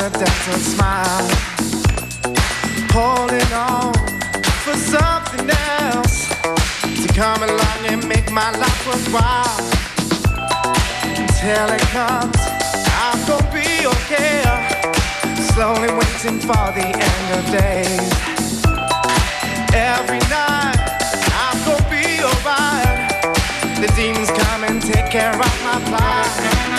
Accidental smile. Holding on for something else to come along and make my life worthwhile. Until it comes, I'm gonna be okay. Slowly waiting for the end of days. Every night, I'm gonna be alright. The demons come and take care of my plight.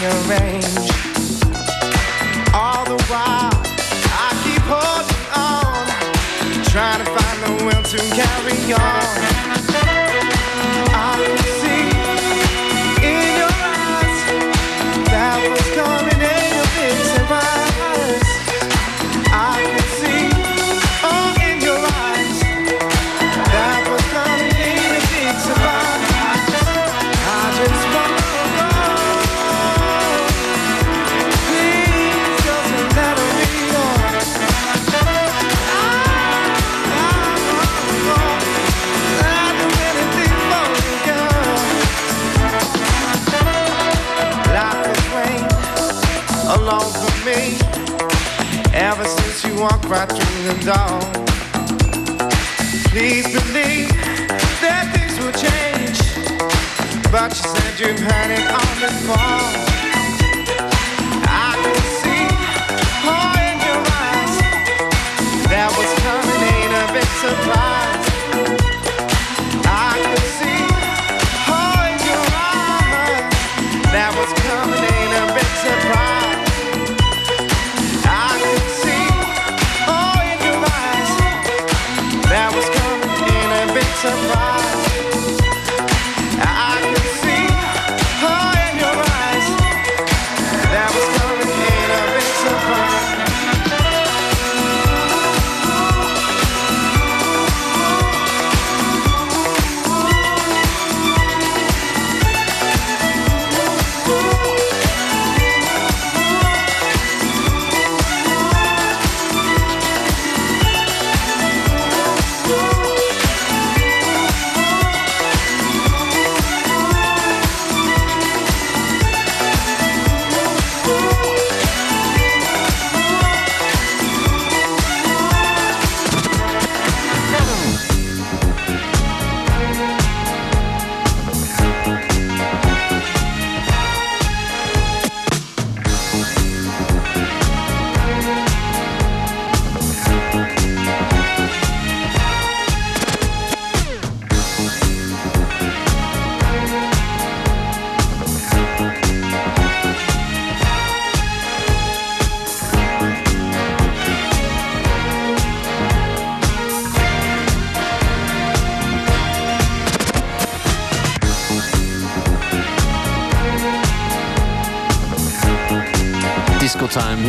Rearrange. All the while, I keep holding on, trying to find the will to carry on.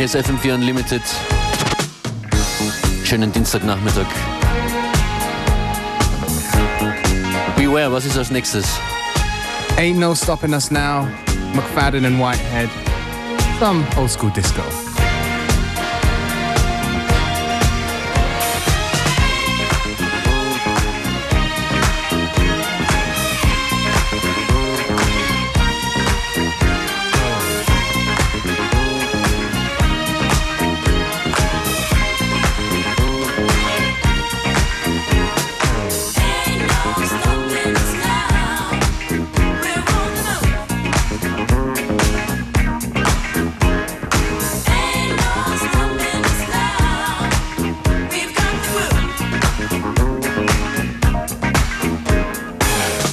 Hier ist FM4 Unlimited. Schönen Dienstagnachmittag. Beware, was ist als nächstes? Ain't no stopping us now. McFadden and Whitehead. Some old school disco.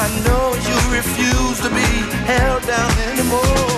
I know you refuse to be held down anymore.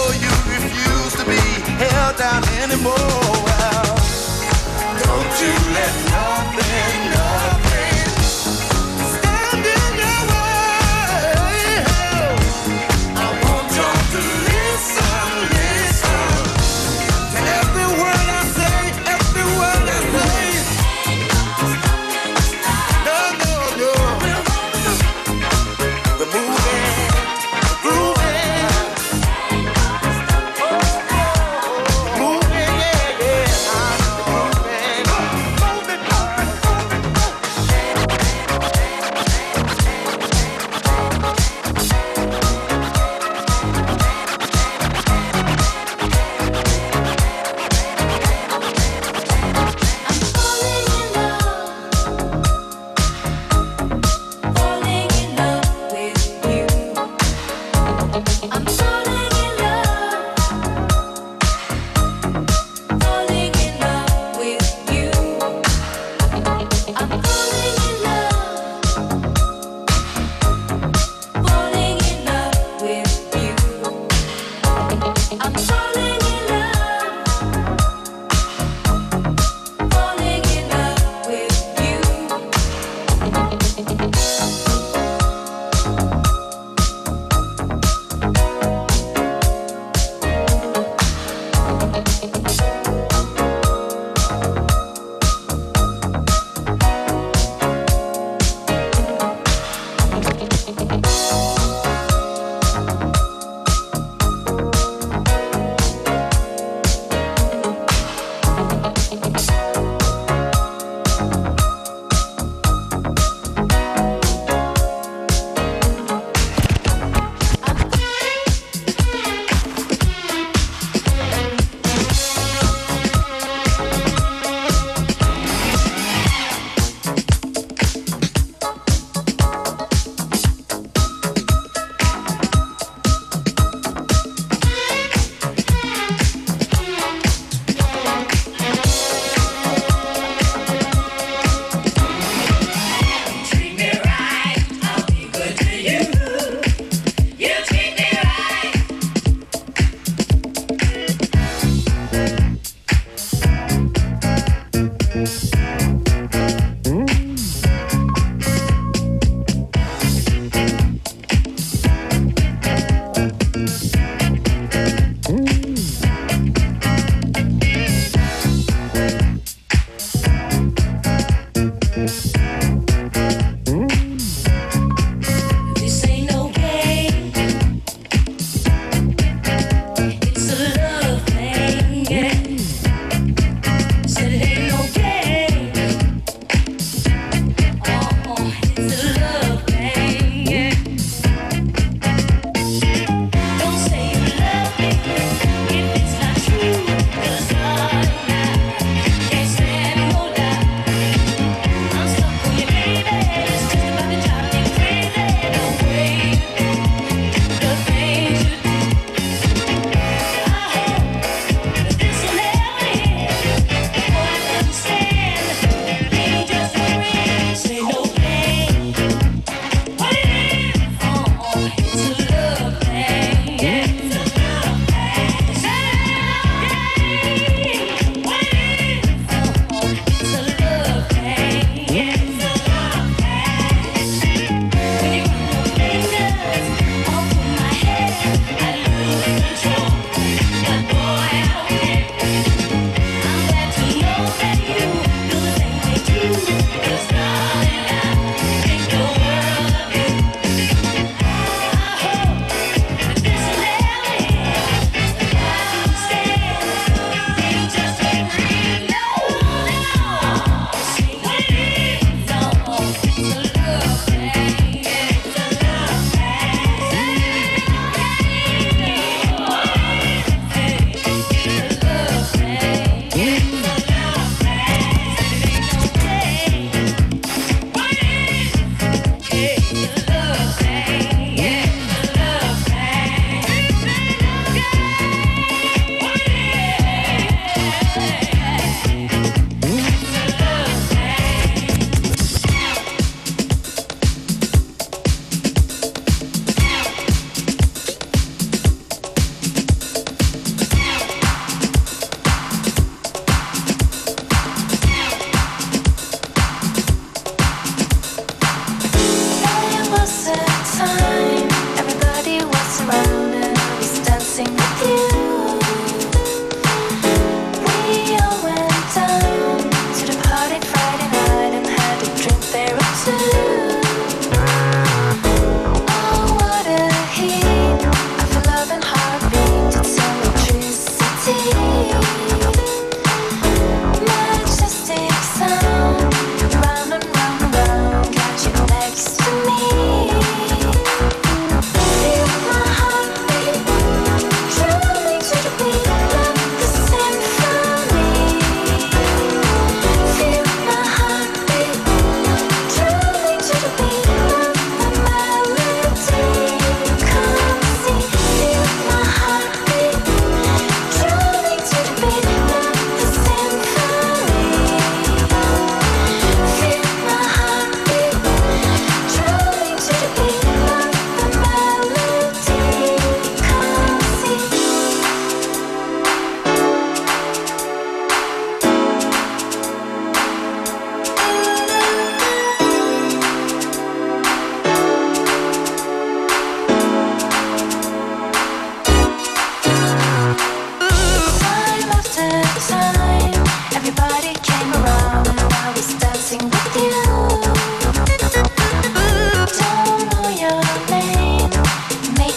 down anymore. Don't you let nothing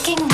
making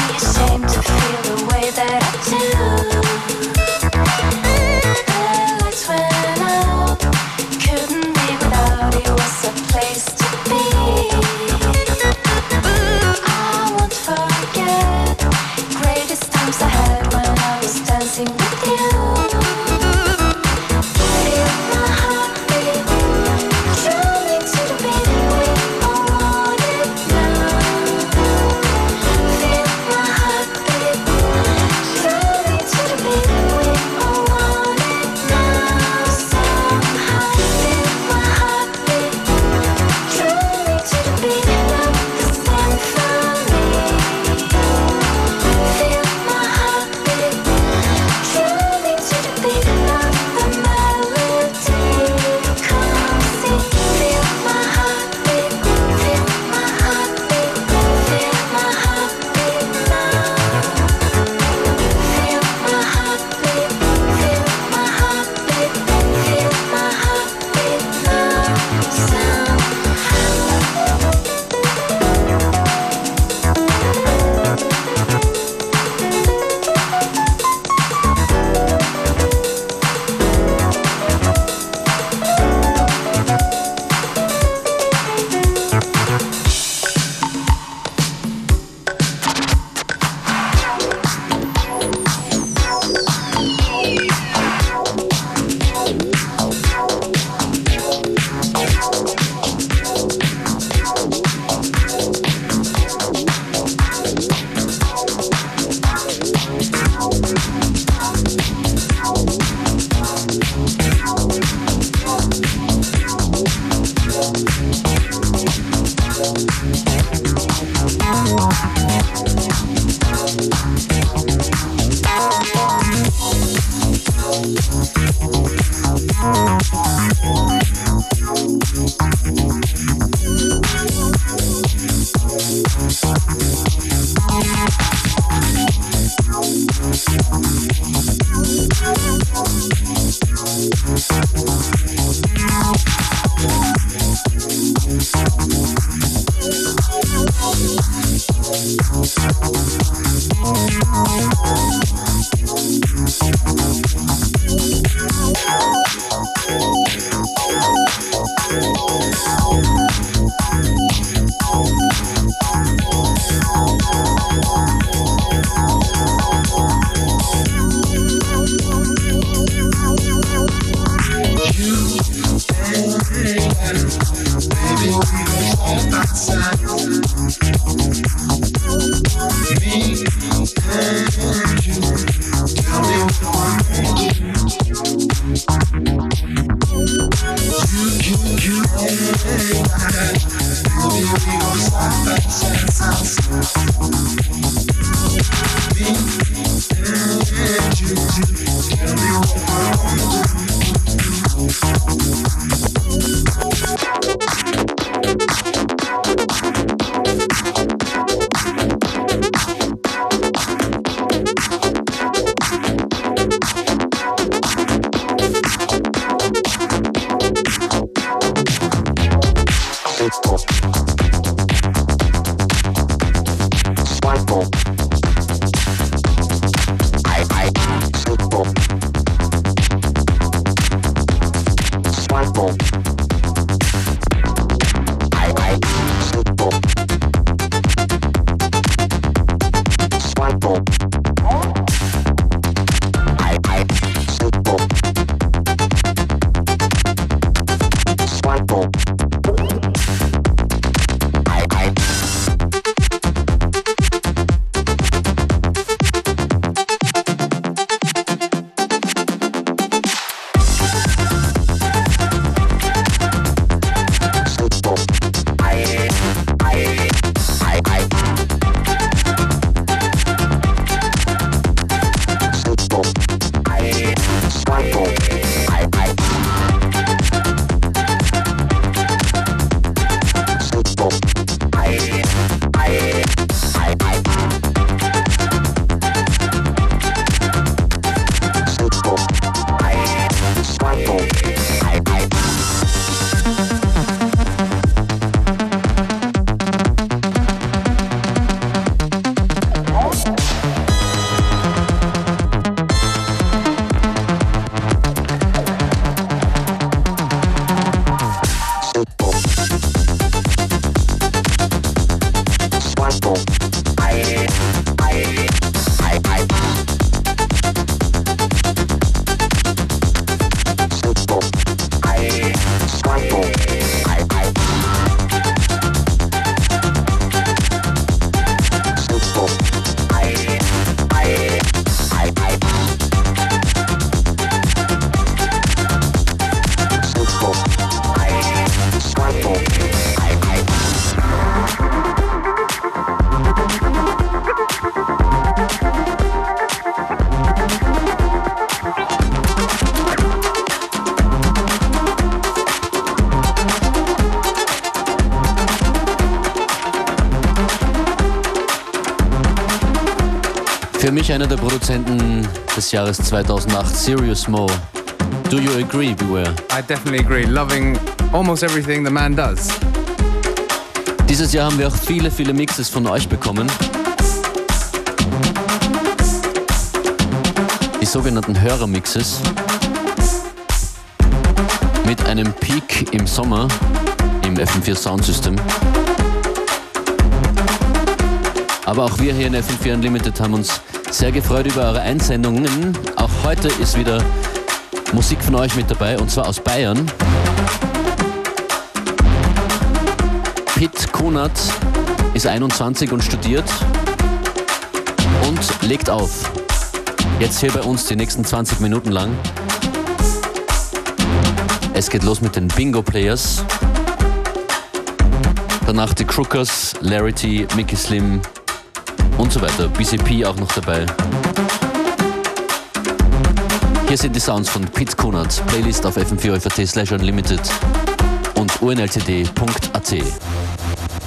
des Jahres 2008, Serious Mo. Do you agree, Beware? I definitely agree. Loving almost everything the man does. Dieses Jahr haben wir auch viele, viele Mixes von euch bekommen. Die sogenannten Hörermixes. Mit einem Peak im Sommer im FM4 Soundsystem. Aber auch wir hier in FM4 Unlimited haben uns sehr gefreut über eure Einsendungen. Auch heute ist wieder Musik von euch mit dabei und zwar aus Bayern. Pitt Kunert ist 21 und studiert und legt auf. Jetzt hier bei uns die nächsten 20 Minuten lang. Es geht los mit den Bingo Players. Danach die Crookers, Larity, Mickey Slim und so weiter. BCP auch noch dabei. Hier sind die Sounds von Pete Kunert. Playlist auf fm4 slash unlimited und unltd.at.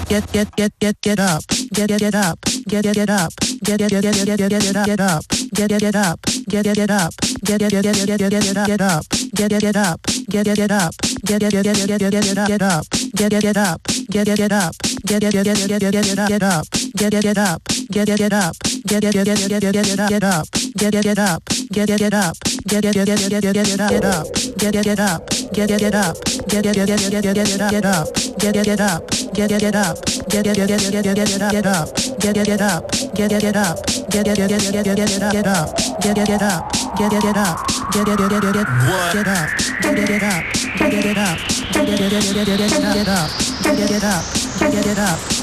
get get get get get up get get get up get get get up get get get get get get get up get get get up get get get up get get get get get get get up get get get up get get get up get get get get get get get up get get get up get get get up get get get get get get up get get get up get get get up get get get get get get get get up get get get up get get get up get get get get get get get up get get get up get get get up get get get get get get get get up get get get up get get get up get get get get get get get get up get get get up get get get up get get get get get get get up get get get up get get get up get get get get get get up get get get up get get get up get get get get get get get up get get get up get get get up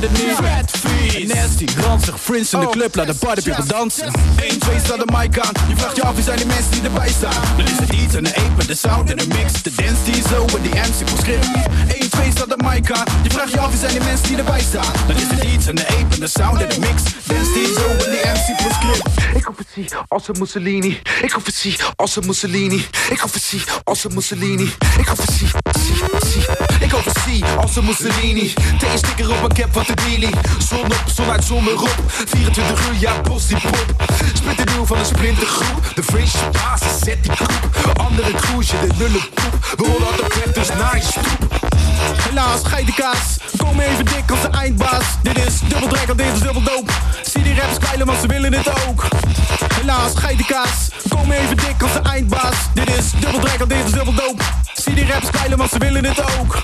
het niet Vet, nasty, ranzig Friends in de club, laat de party people dansen. 1, 2 staat de mic aan. Je vraagt je af wie zijn die mensen die erbij staan? Dan is het iets en de ape met de sound en de mix. De dance die zo en die MC voor script 1, 2 staat de mic aan. Je vraagt je af wie zijn die mensen die erbij staan? Dan is het iets en de ape met de sound en de mix. Dance die zo en die MC voor script Ik hoef het zie als een Mussolini. Ik hoef het zie als een Mussolini. Ik hoef het zie als een Mussolini. Ik hoef het zie, zie, zie. Als een Mussolini. T-sticker op mijn cap van de dealie. Zon op, zon uit, zon erop. 24 uur, ja, bos die pop. Splinternieuw van een splintergroep. De French basis, zet die groep. Andere kroesje, de lullenpoep. We rollen altijd weg, dus naar je stoep. Helaas, geitenkaas. Kom even dik als de eindbaas. Dit is dubbel drek, dit is dubbel doop. Zie die rappers kwijlen, want ze willen het ook. Helaas, geitenkaas. Kom even dik als de eindbaas. Dit is dubbel drek, dit is dubbel doop. Zie die rappers kwijlen, want ze willen het ook.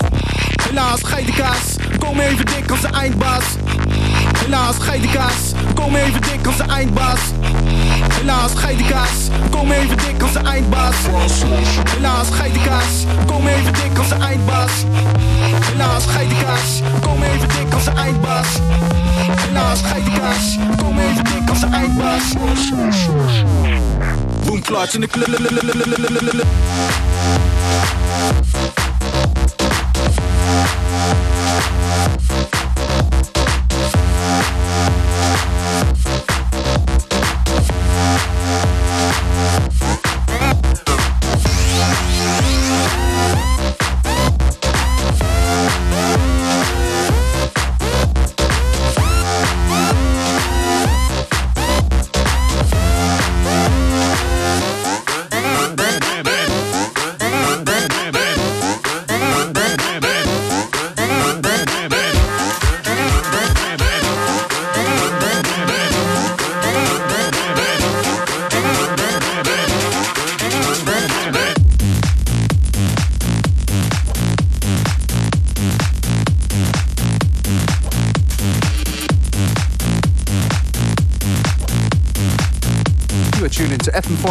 Helaas, geitenkaas. Kom even dik als de eindbaas. Helaas, geitenkaas. Kom even dik als de eindbaas. Helaas, geitenkaas. Kom even dik als de eindbaas. Helaas, geitenkaas. Kom even dik als de eindbaas. Helaas, geitenkaas. Kom even dik als de eindbaas. Helaas, geitenkaas. Kom even dik als de eindbaas. Boom, clutch in de.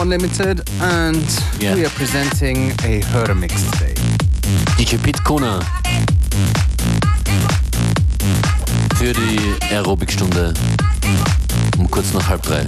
Unlimited, and Yeah. we are presenting a Herder mix today. DJ Pit Kona. Für die Aerobikstunde um kurz nach halb drei.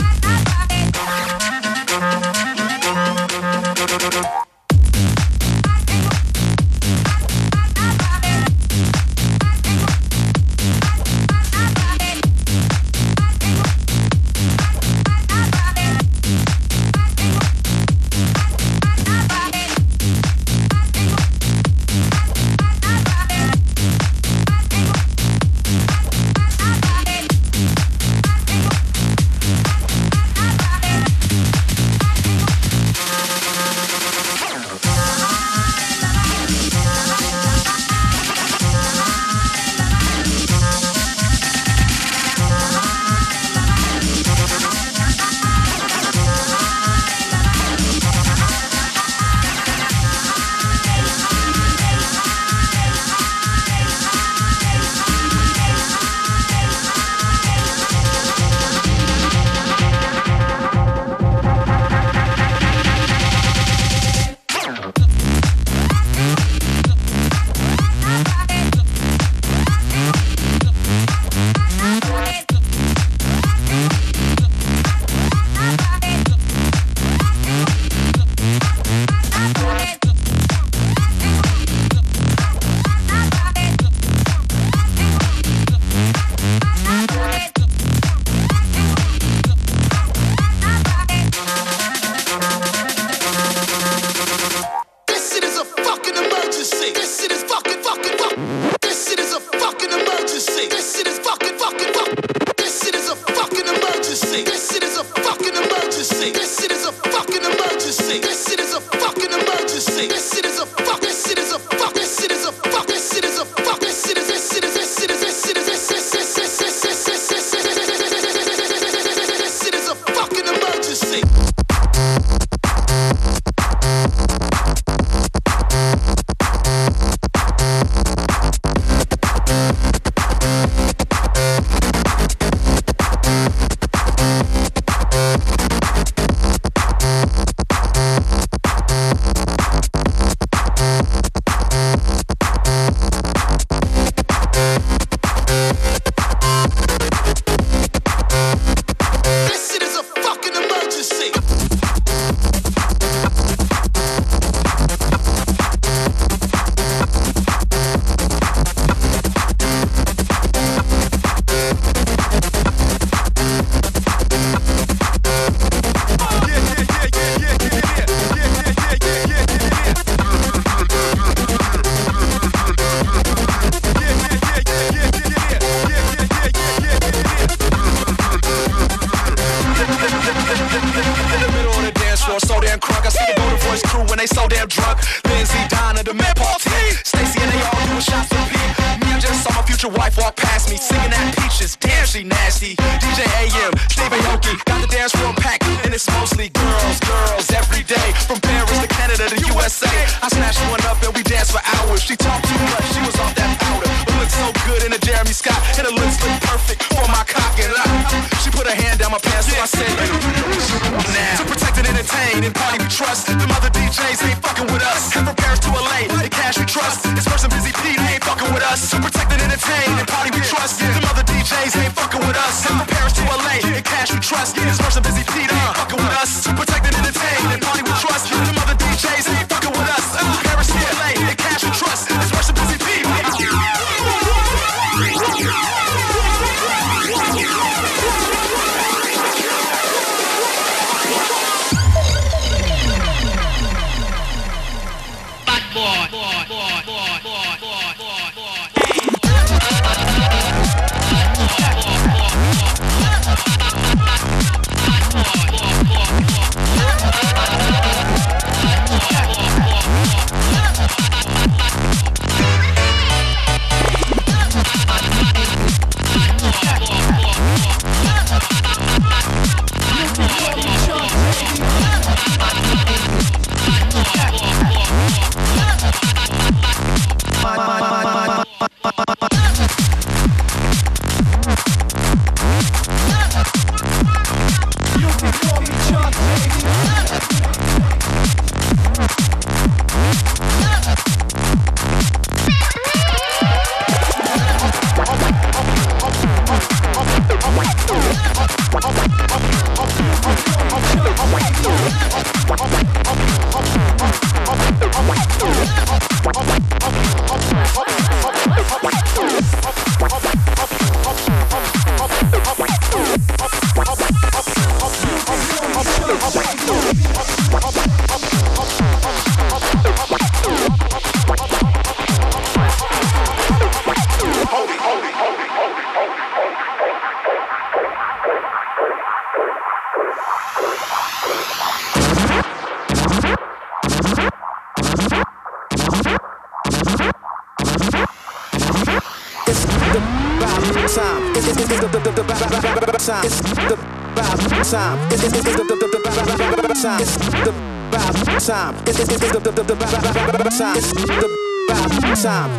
time.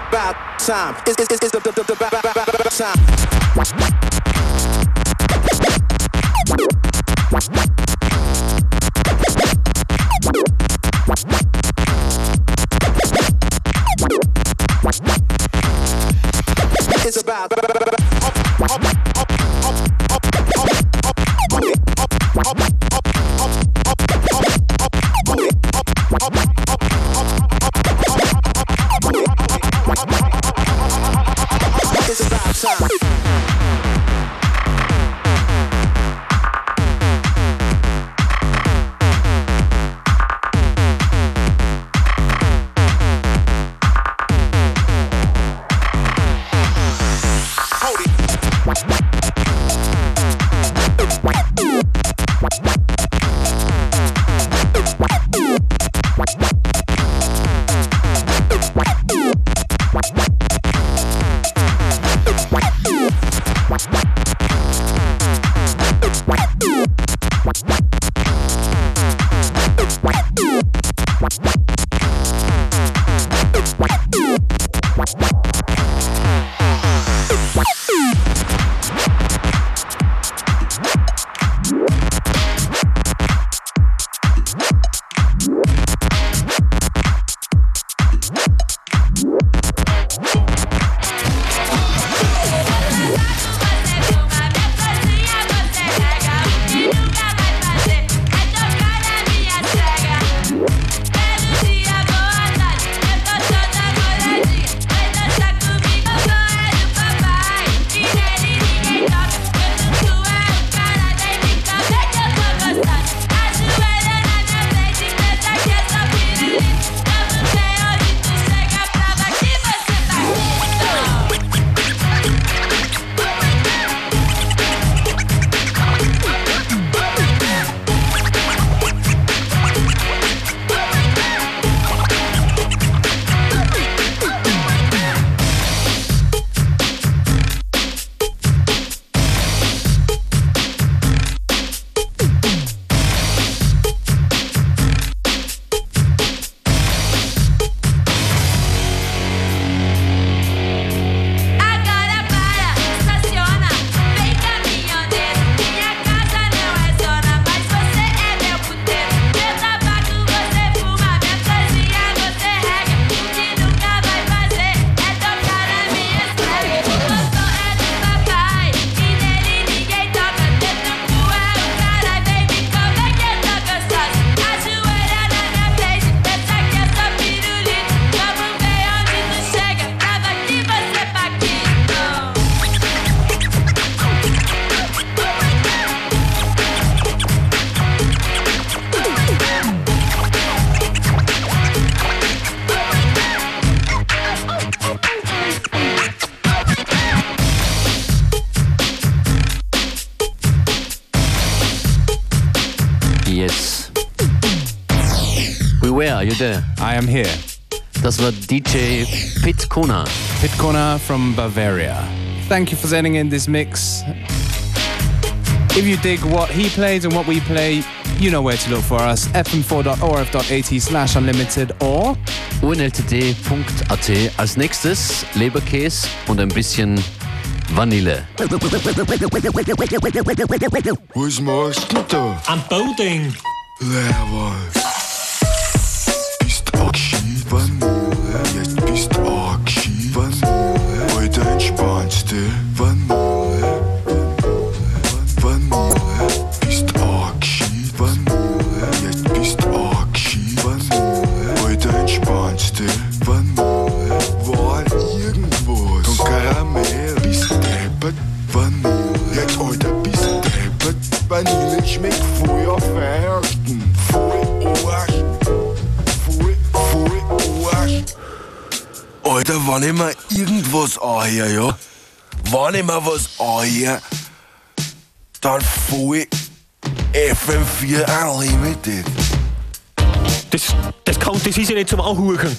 about time. It's, it's, it's the, the, the, the, the, the, the, the, the time. Are? I am here. Das war DJ Pit Kuna. Pit Corner from Bavaria. Thank you for sending in this mix. If you dig what he plays and what we play, you know where to look for us. fm4.orf.at slash unlimited or unltd.at. Als nächstes Leberkäse und ein bisschen Vanille. Was machst du da? Am Bowding. Leber. Vanille, jetzt bist Aki, Vanille, heute entspannst du. Vanille. Wenn ich mir irgendwas anhöre, ja? Wenn ich mir was anhöre, dann voll FM4 Unlimited. Das, das, kann, das ist ja nicht zum Anhuchen.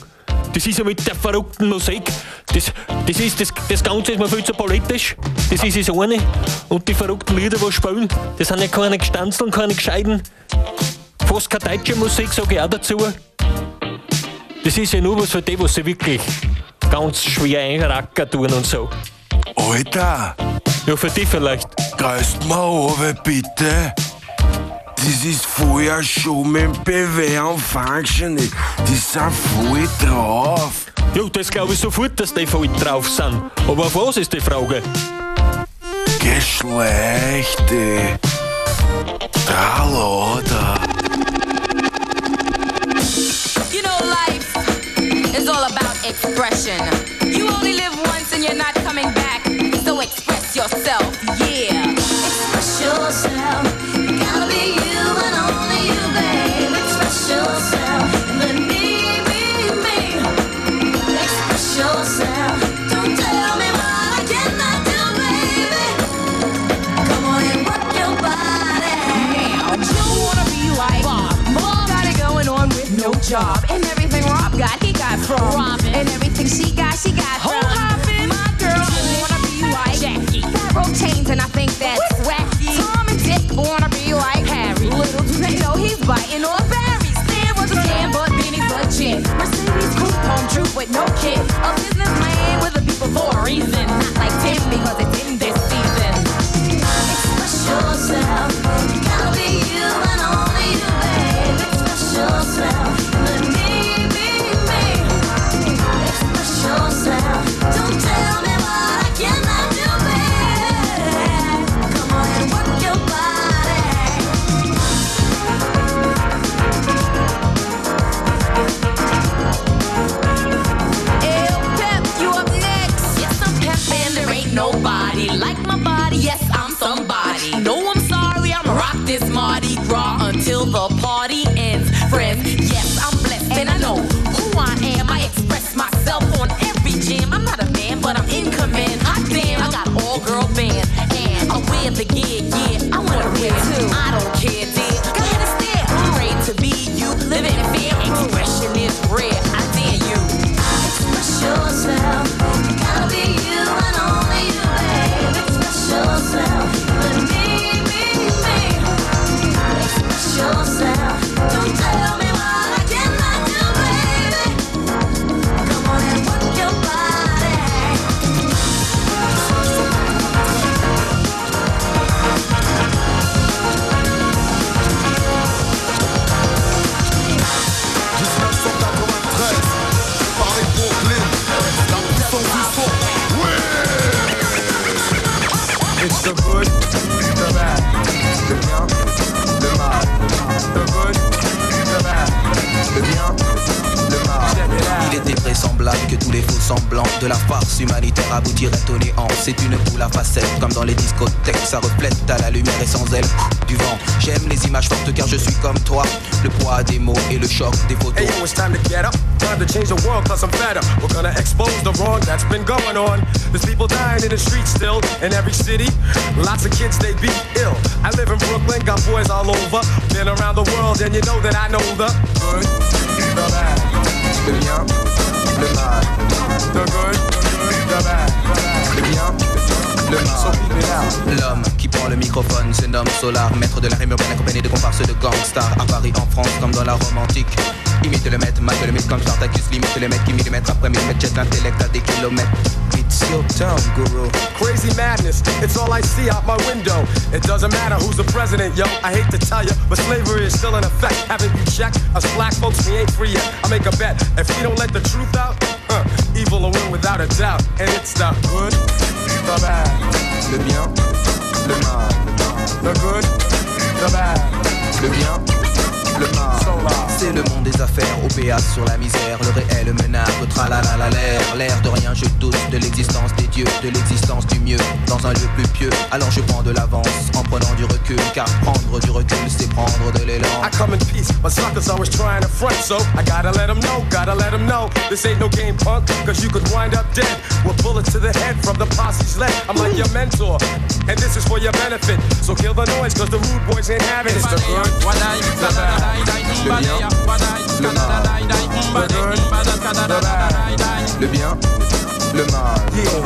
Das ist ja mit der verrückten Musik. Das, das, ist, das, das Ganze ist mir viel zu politisch. Das ist das eine. Und die verrückten Lieder, die spielen, das sind ja keine Gestanzeln, keine Gescheiden. Fast keine deutsche Musik, sage ich auch dazu. Das ist ja nur was für die, was sie wirklich ganz schwer einrackern tun und so. Alter, Ja, für die vielleicht. greifst mal runter, bitte. Das ist vorher schon mit BW und Functioning. Die sind voll drauf. Ja, das glaube ich sofort, dass die voll drauf sind. Aber auf was ist die Frage? Geschlechte. Tralala. Expression. You only live once and you're not coming back. So express yourself, yeah. Express yourself. You gotta be you and only you, babe. Express yourself. And let me be me. Express yourself. Don't tell me what I cannot do, baby. Come on and rock your body. Don't wanna be like Bob. Bob got it going on with no job. And everything Rob got, he got from Robin. Biting off berries. Stan was a can, but Benny's gin. Mercedes coupe, home true with no kid. A businessman with a people for a reason. Not like Tim because it's in this season. Express yourself. Mots et le choc des photos. Hey, yo, it's time to get up. Time to change the world, cause I'm fed up. We're gonna expose the wrong that's been going on. There's people dying in the streets still, in every city. Lots of kids, they be ill. I live in Brooklyn, got boys all over. Been around the world, and you know that I know the good, the bad, Le bien, le mal. the good, the bad. Le bien, le mal. L'homme le microphone nomme Solaar, maître de la rime urbaine accompagné de comparses de. À Paris, en France, comme dans la. Imite le maître, le mythe comme Spartacus, limite le qui millimètre après millimètre, jette l'intellect à des kilomètres. It's your turn, guru. Crazy madness, it's all I see out my window. It doesn't matter who's the president, yo. I hate to tell you, but slavery is still in effect. Haven't you checked? Us black folks, we ain't free yet. I make a bet. If we don't let the truth out, huh, evil will win without a doubt. And it's the good, the bad, bien, le mal. the good, the bad. Le bien, le mal. C'est le monde des affaires, OPA sur la misère, le réel menace, tralala l'air, l'air de rien, je doute de l'existence des dieux, de l'existence du mieux, dans un lieu plus pieux, alors je prends de l'avance, en prenant du recul, car prendre du recul, c'est prendre de l'élan. I come in peace, but suckers always trying to front, so I gotta let them know, gotta let them know. This ain't no game, punk, cause you could wind up dead with bullets to the head from the posse's leg. I'm like your mentor, and this is for your benefit. So kill the noise, cause the rude boys ain't having it. It's the good, Le bien, le mal. Le bien, le mal.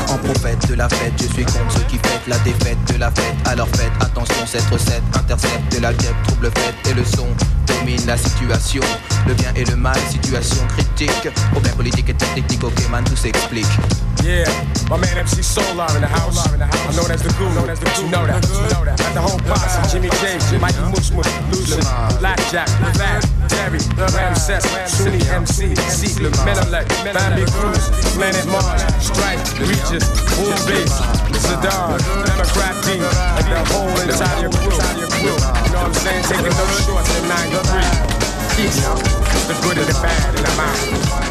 En prophète de la fête, je suis contre ceux qui fêtent la défaite de la fête. Alors faites attention, cette recette intercepte de la guêpe, trouble fête et le son la situation. Le bien et le mal, situation critique. Problème politique et technique, ok man, tout s'explique. Yeah, my man MC Solaar in the house. I'm known as the guru. Known as the guru. You know that. You know that. Got the whole posse. Jimmy James, Mikey Mush Mush, Lucid, Blackjack, Fat, Terry, Ramses, Sunni MC, Seek, Ménélik, Bambi Cruz, Planet Mars, Strike, Regis, Boom Bass, Saddam, Democrat D, like the whole entire crew. You know what I'm saying? Taking no shorts in 93. Peace. The good and the bad, and I'm out.